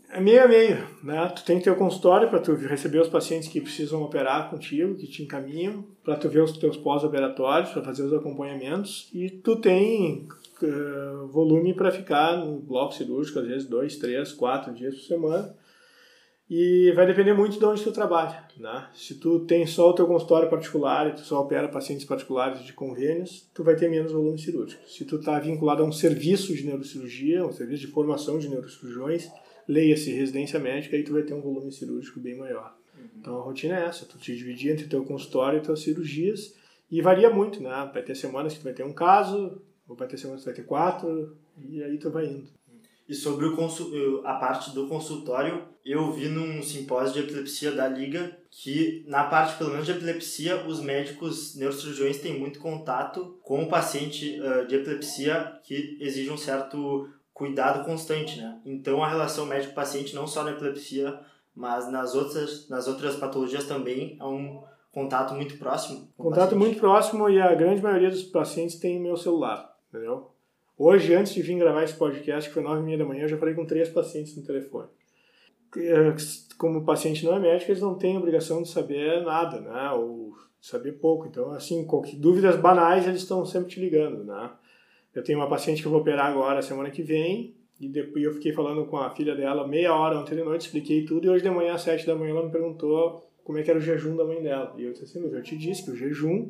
É meio a meio, né? Tu tem que ter o consultório para tu receber os pacientes que precisam operar contigo, que te encaminham, para tu ver os teus pós-operatórios, para fazer os acompanhamentos, e tu tem uh, volume para ficar no bloco cirúrgico, às vezes dois, três, quatro dias por semana, e vai depender muito de onde tu trabalha, né? Se tu tem só o teu consultório particular e tu só opera pacientes particulares de convênios, tu vai ter menos volume cirúrgico. Se tu está vinculado a um serviço de neurocirurgia, um serviço de formação de neurocirurgiões, leia-se residência médica, aí tu vai ter um volume cirúrgico bem maior. Uhum. Então a rotina é essa, tu te dividir entre teu consultório e tuas cirurgias, e varia muito, né? Vai ter semanas que tu vai ter um caso, ou vai ter tu vai ter quatro, e aí tu vai indo. E sobre o a parte do consultório, eu vi num simpósio de epilepsia da Liga que, na parte pelo menos de epilepsia, os médicos neurocirurgiões têm muito contato com o paciente uh, de epilepsia que exige um certo cuidado constante, né? Então a relação médico-paciente não só na epilepsia, mas nas outras, nas outras patologias também é um contato muito próximo. Contato muito próximo e a grande maioria dos pacientes tem meu celular, entendeu? Hoje, antes de vir gravar esse podcast, que foi nove e meia da manhã, eu já falei com três pacientes no telefone. É, como o paciente não é médico, eles não têm obrigação de saber nada, né? Ou saber pouco. Então, assim, qualquer dúvidas banais, eles estão sempre te ligando, né? Eu tenho uma paciente que eu vou operar agora, semana que vem, e depois eu fiquei falando com a filha dela meia hora ontem de noite, expliquei tudo, e hoje de manhã, às sete da manhã, ela me perguntou como é que era o jejum da mãe dela. E eu disse assim, mas eu te disse que o jejum,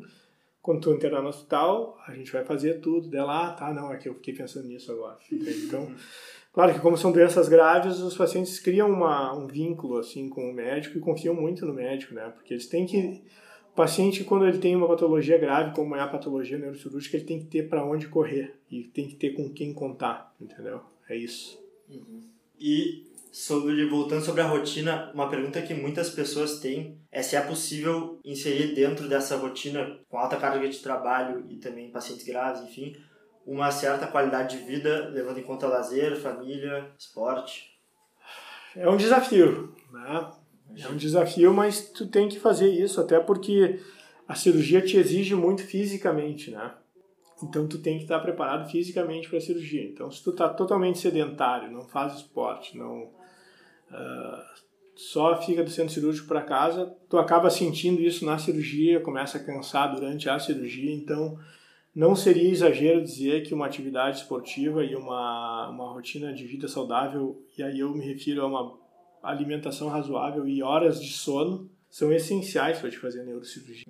quando tu internar no hospital, a gente vai fazer tudo. Dela, ah, tá, não, é que eu fiquei pensando nisso agora. <laughs> Então, claro que como são doenças graves, os pacientes criam uma, um vínculo, assim, com o médico e confiam muito no médico, né? Porque eles têm que o paciente, quando ele tem uma patologia grave, como é a patologia neurocirúrgica, ele tem que ter para onde correr e tem que ter com quem contar, entendeu? É isso. Uhum. E sobre voltando sobre a rotina, uma pergunta que muitas pessoas têm é se é possível inserir dentro dessa rotina com alta carga de trabalho e também pacientes graves, enfim, uma certa qualidade de vida, levando em conta lazer, família, esporte. É um desafio, né? É um desafio, mas tu tem que fazer isso, até porque a cirurgia te exige muito fisicamente, né? Então tu tem que estar preparado fisicamente para a cirurgia. Então se tu está totalmente sedentário, não faz esporte, não uh, só fica do centro cirúrgico para casa, tu acaba sentindo isso na cirurgia, começa a cansar durante a cirurgia. Então não seria exagero dizer que uma atividade esportiva e uma, uma rotina de vida saudável, e aí eu me refiro a uma alimentação razoável e horas de sono, são essenciais para te fazer neurocirurgia.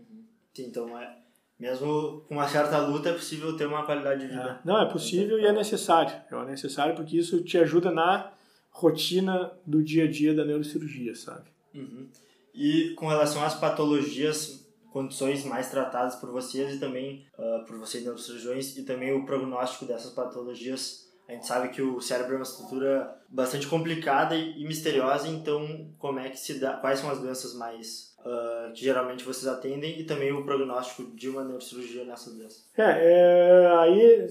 Sim, então é, mesmo com uma certa luta é possível ter uma qualidade de vida. É, não, é possível e é necessário. É necessário porque isso te ajuda na rotina do dia a dia da neurocirurgia, sabe? Uhum. E com relação às patologias condições mais tratadas por vocês e também uh, por vocês neurocirurgiões e também o prognóstico dessas patologias. A gente sabe que o cérebro é uma estrutura bastante complicada e, e misteriosa, então como é que se dá, quais são as doenças mais uh, que geralmente vocês atendem e também o prognóstico de uma neurocirurgia nessas doenças? É, é aí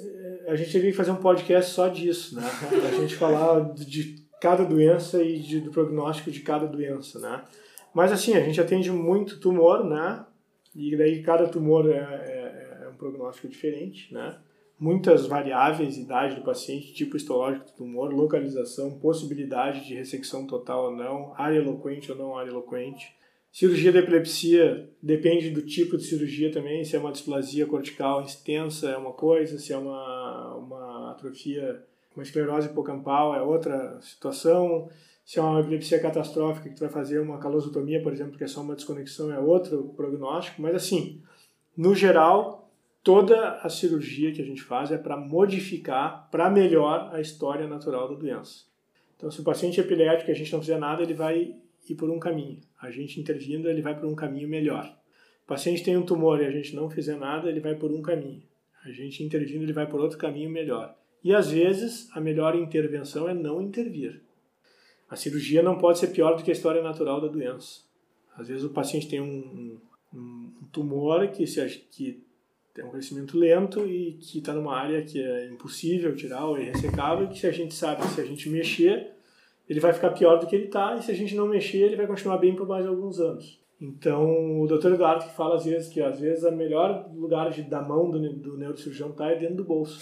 a gente teria que fazer um podcast só disso, né? a gente falar de cada doença e de, do prognóstico de cada doença, né? Mas assim, a gente atende muito tumor, né? E daí cada tumor é, é, é um prognóstico diferente, né? Muitas variáveis, idade do paciente, tipo histológico do tumor, localização, possibilidade de ressecção total ou não, área eloquente ou não área eloquente. Cirurgia de epilepsia depende do tipo de cirurgia também, se é uma displasia cortical extensa é uma coisa, se é uma, uma atrofia, uma esclerose hipocampal é outra situação, se é uma epilepsia catastrófica que tu vai fazer uma calosotomia, por exemplo, que é só uma desconexão, é outro prognóstico. Mas assim, no geral, toda a cirurgia que a gente faz é para modificar para melhor a história natural da doença. Então, se o paciente é epilético e a gente não fizer nada, ele vai ir por um caminho. A gente intervindo, ele vai por um caminho melhor. O paciente tem um tumor e a gente não fizer nada, ele vai por um caminho. A gente intervindo, ele vai por outro caminho melhor. E às vezes, a melhor intervenção é não intervir. A cirurgia não pode ser pior do que a história natural da doença. Às vezes o paciente tem um, um, um tumor que, se, que tem um crescimento lento e que está numa área que é impossível tirar ou é que se a gente sabe que se a gente mexer, ele vai ficar pior do que ele está, e se a gente não mexer, ele vai continuar bem por mais alguns anos. Então, o Dr. Eduardo que fala às vezes que às vezes o melhor lugar de, da mão do, do neurocirurgião está é dentro do bolso.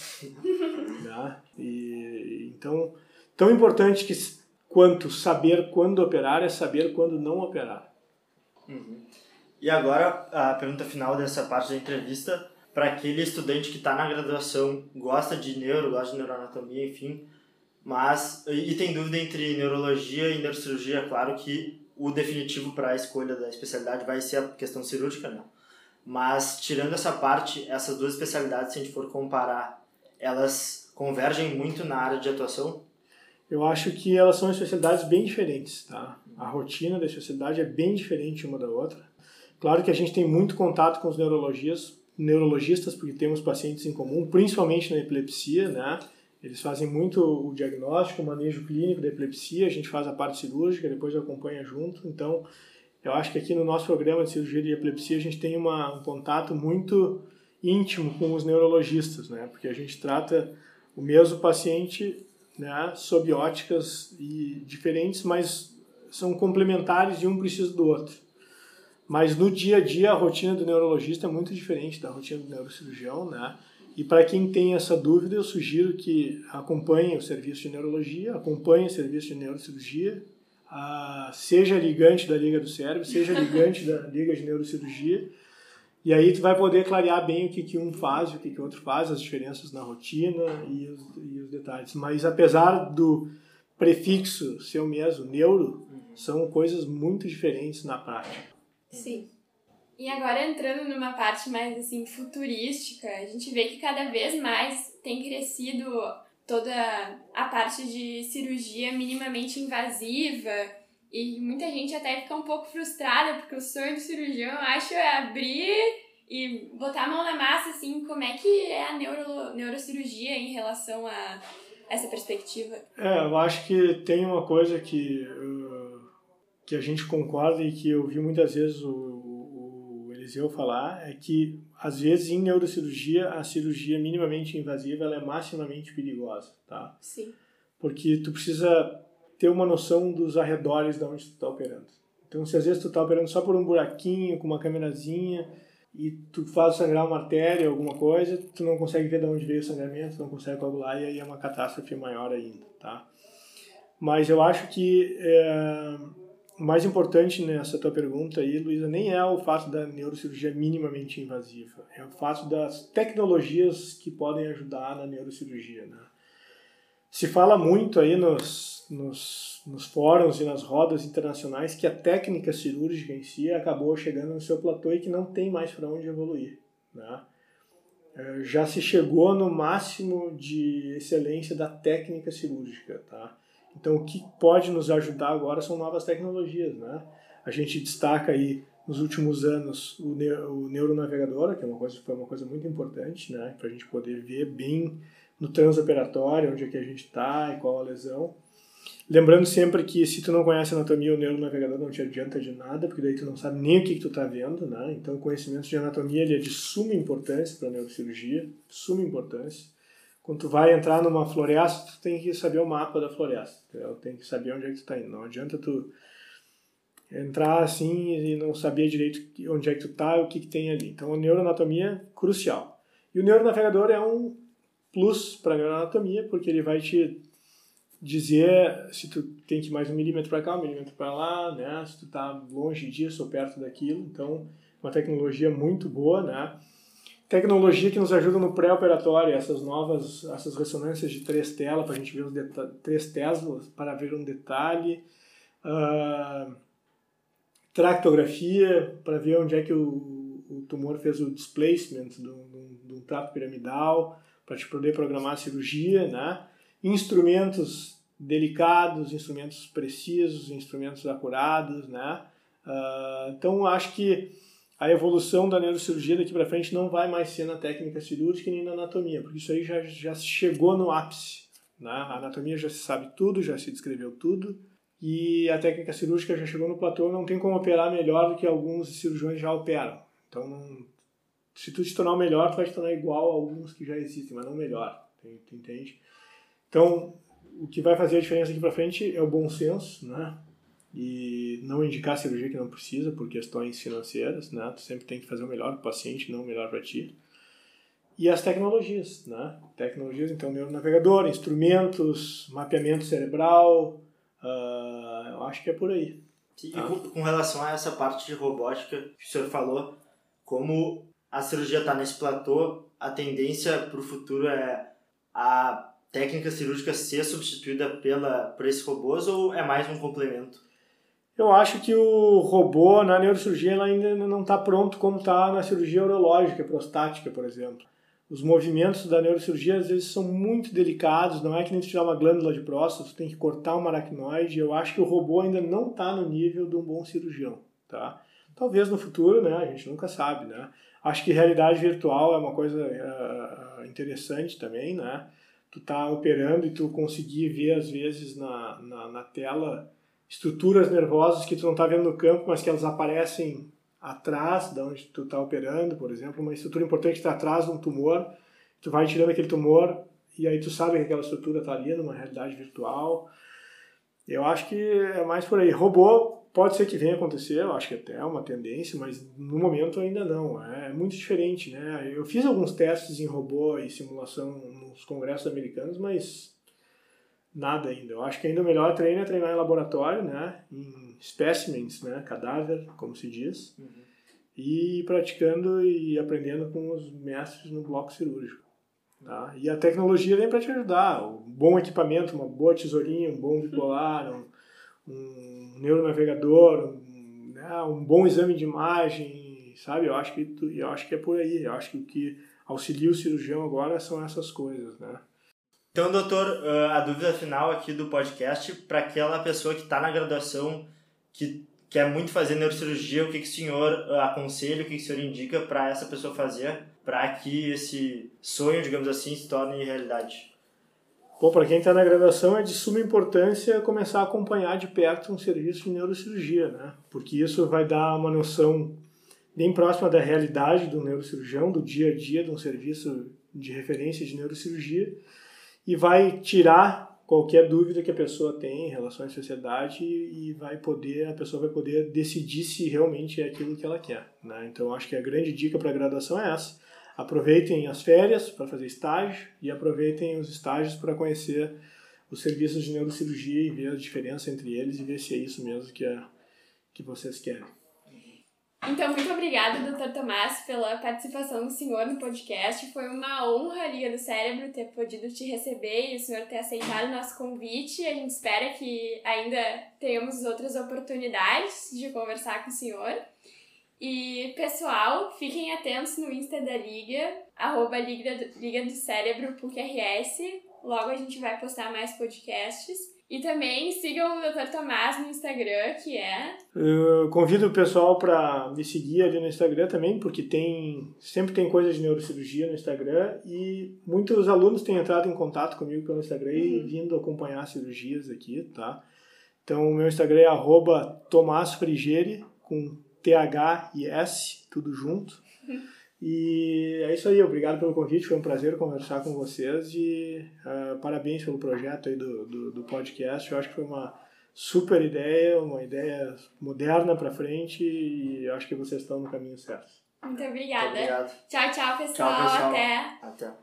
Né? e, então, tão importante que quanto saber quando operar é saber quando não operar. Uhum. E agora a pergunta final dessa parte da entrevista para aquele estudante que está na graduação, gosta de neuro, gosta de neuroanatomia, enfim, mas e tem dúvida entre neurologia e neurocirurgia, claro que o definitivo para a escolha da especialidade vai ser a questão cirúrgica, não. Mas tirando essa parte, essas duas especialidades, se a gente for comparar, elas convergem muito na área de atuação? eu acho que elas são especialidades bem diferentes, tá? A rotina da especialidade é bem diferente uma da outra. Claro que a gente tem muito contato com os neurologias, neurologistas, porque temos pacientes em comum, principalmente na epilepsia, né? Eles fazem muito o diagnóstico, o manejo clínico da epilepsia, a gente faz a parte cirúrgica, depois acompanha junto. Então, eu acho que aqui no nosso programa de cirurgia de epilepsia a gente tem uma, um contato muito íntimo com os neurologistas, né? Porque a gente trata o mesmo paciente né, sob óticas e diferentes, mas são complementares e um precisa do outro. Mas no dia a dia a rotina do neurologista é muito diferente da rotina do neurocirurgião, né? E para quem tem essa dúvida, eu sugiro que acompanhe o serviço de neurologia, acompanhe o serviço de neurocirurgia, seja ligante da Liga do Cérebro, seja ligante da Liga de Neurocirurgia, e aí tu vai poder clarear bem o que, que um faz e o que, que o outro faz, as diferenças na rotina e os, e os detalhes. Mas apesar do prefixo ser o mesmo, neuro, são coisas muito diferentes na prática. Sim. E agora entrando numa parte mais assim futurística, a gente vê que cada vez mais tem crescido toda a parte de cirurgia minimamente invasiva e muita gente até fica um pouco frustrada, porque o sonho do cirurgião, eu acho, é abrir e botar a mão na massa, assim, como é que é a neuro, neurocirurgia em relação a essa perspectiva? É, eu acho que tem uma coisa que, uh, que a gente concorda e que eu vi muitas vezes o, o, o Eliseu falar, é que, às vezes, em neurocirurgia, a cirurgia minimamente invasiva ela é maximamente perigosa, tá? Sim. Porque tu precisa ter uma noção dos arredores de onde tu está operando. Então, se às vezes tu está operando só por um buraquinho, com uma câmerazinha, e tu faz sangrar uma artéria, alguma coisa, tu não consegue ver de onde veio o sangramento, não consegue coagular e aí é uma catástrofe maior ainda, tá? Mas eu acho que é, o mais importante nessa tua pergunta aí, Luísa, nem é o fato da neurocirurgia minimamente invasiva, é o fato das tecnologias que podem ajudar na neurocirurgia, né? Se fala muito aí nos, nos, nos fóruns e nas rodas internacionais que a técnica cirúrgica em si acabou chegando no seu platô e que não tem mais para onde evoluir. Né? É, já se chegou no máximo de excelência da técnica cirúrgica. Tá? Então, o que pode nos ajudar agora são novas tecnologias. Né? A gente destaca aí nos últimos anos o, o neuronavegador, que é uma coisa, foi uma coisa muito importante né? para a gente poder ver bem no transoperatório, onde é que a gente está e qual a lesão. Lembrando sempre que se tu não conhece anatomia, o neuronavegador não te adianta de nada, porque daí tu não sabe nem o que, que tu está vendo, né? Então o conhecimento de anatomia ele é de suma importância para a neurocirurgia, suma importância. Quando tu vai entrar numa floresta, tu tem que saber o mapa da floresta, entendeu? tem que saber onde é que tu está indo. Não adianta tu entrar assim e não saber direito onde é que tu está e o que, que tem ali. Então a neuroanatomia crucial. E o neuronavegador é um plus para a neuroanatomia, porque ele vai te dizer se tu tem que ir mais um milímetro para cá, um milímetro para lá, né? Se tu está longe disso ou perto daquilo. Então, uma tecnologia muito boa, né? Tecnologia que nos ajuda no pré-operatório, essas novas, essas ressonâncias de três telas para a gente ver os três teslas para ver um detalhe, uh, tractografia para ver onde é que o, o tumor fez o displacement do, do, do trato piramidal, para te poder programar a cirurgia, né? Instrumentos delicados, instrumentos precisos, instrumentos acurados, né? Uh, então acho que a evolução da neurocirurgia daqui para frente não vai mais ser na técnica cirúrgica nem na anatomia, porque isso aí já, já chegou no ápice. Né? A anatomia já se sabe tudo, já se descreveu tudo, e a técnica cirúrgica já chegou no platô, não tem como operar melhor do que alguns cirurgiões já operam. Então se tu te tornar melhor, tu vai te tornar igual a alguns que já existem, mas não melhor. Tu entende? Então, o que vai fazer a diferença aqui para frente é o bom senso, né? E não indicar cirurgia que não precisa por questões financeiras, né? Tu sempre tem que fazer o melhor para o paciente, não o melhor para ti. E as tecnologias, né? Tecnologias, então, neuronavegador, instrumentos, mapeamento cerebral, uh, eu acho que é por aí. E com, com relação a essa parte de robótica que o senhor falou, como a cirurgia está nesse platô, a tendência para o futuro é a técnica cirúrgica ser substituída pela, por esses robôs ou é mais um complemento? Eu acho que o robô na neurocirurgia ainda não está pronto como está na cirurgia urológica, prostática, por exemplo. Os movimentos da neurocirurgia às vezes são muito delicados, não é que nem tirar uma glândula de próstata, tu tem que cortar uma aracnoide. Eu acho que o robô ainda não está no nível de um bom cirurgião, tá? Talvez no futuro, né? A gente nunca sabe, né? Acho que realidade virtual é uma coisa uh, interessante também, né? Tu tá operando e tu conseguir ver, às vezes, na, na, na tela estruturas nervosas que tu não tá vendo no campo, mas que elas aparecem atrás da onde tu tá operando, por exemplo, uma estrutura importante está atrás de um tumor, tu vai tirando aquele tumor e aí tu sabe que aquela estrutura está ali numa realidade virtual. Eu acho que é mais por aí. Robô Pode ser que venha acontecer, eu acho que até é uma tendência, mas no momento ainda não. É muito diferente, né? Eu fiz alguns testes em robô e simulação nos congressos americanos, mas nada ainda. Eu acho que ainda o melhor treino é treinar em laboratório, né? Em specimens, né? Cadáver, como se diz. Uhum. E praticando e aprendendo com os mestres no bloco cirúrgico. Tá? E a tecnologia vem para te ajudar. Um bom equipamento, uma boa tesourinha, um bom bipolar, um um neuronavegador, um, né, um bom exame de imagem, sabe? Eu acho que eu acho que é por aí. Eu acho que o que auxilia o cirurgião agora são essas coisas, né? Então, doutor, a dúvida final aqui do podcast para aquela pessoa que está na graduação, que quer muito fazer neurocirurgia, o que, que o senhor aconselha, o que, que o senhor indica para essa pessoa fazer para que esse sonho, digamos assim, se torne realidade? Bom, para quem está na graduação é de suma importância começar a acompanhar de perto um serviço de neurocirurgia, né? Porque isso vai dar uma noção bem próxima da realidade do neurocirurgião, do dia a dia de um serviço de referência de neurocirurgia e vai tirar qualquer dúvida que a pessoa tem em relação à sociedade e vai poder a pessoa vai poder decidir se realmente é aquilo que ela quer né? então acho que a grande dica para a graduação é essa aproveitem as férias para fazer estágio e aproveitem os estágios para conhecer os serviços de neurocirurgia e ver a diferença entre eles e ver se é isso mesmo que é que vocês querem então, muito obrigada, Dr. Tomás, pela participação do senhor no podcast. Foi uma honra, Liga do Cérebro, ter podido te receber e o senhor ter aceitado o nosso convite. A gente espera que ainda tenhamos outras oportunidades de conversar com o senhor. E, pessoal, fiquem atentos no Insta da Liga, arroba Liga do, Liga do Cérebro PUC-RS. Logo a gente vai postar mais podcasts. E também sigam o Dr. Tomás no Instagram, que é. Eu convido o pessoal para me seguir ali no Instagram também, porque tem sempre tem coisas de neurocirurgia no Instagram e muitos alunos têm entrado em contato comigo pelo Instagram uhum. e vindo acompanhar cirurgias aqui, tá? Então o meu Instagram é arroba Tomás Frigeri, com T-H e S, tudo junto. Uhum. E é isso aí, obrigado pelo convite, foi um prazer conversar com vocês e uh, parabéns pelo projeto aí do, do, do, podcast. Eu acho que foi uma super ideia, uma ideia moderna para frente e acho que vocês estão no caminho certo. Muito obrigada. Muito obrigado. Tchau, tchau, pessoal. Tchau, pessoal. Até. Até.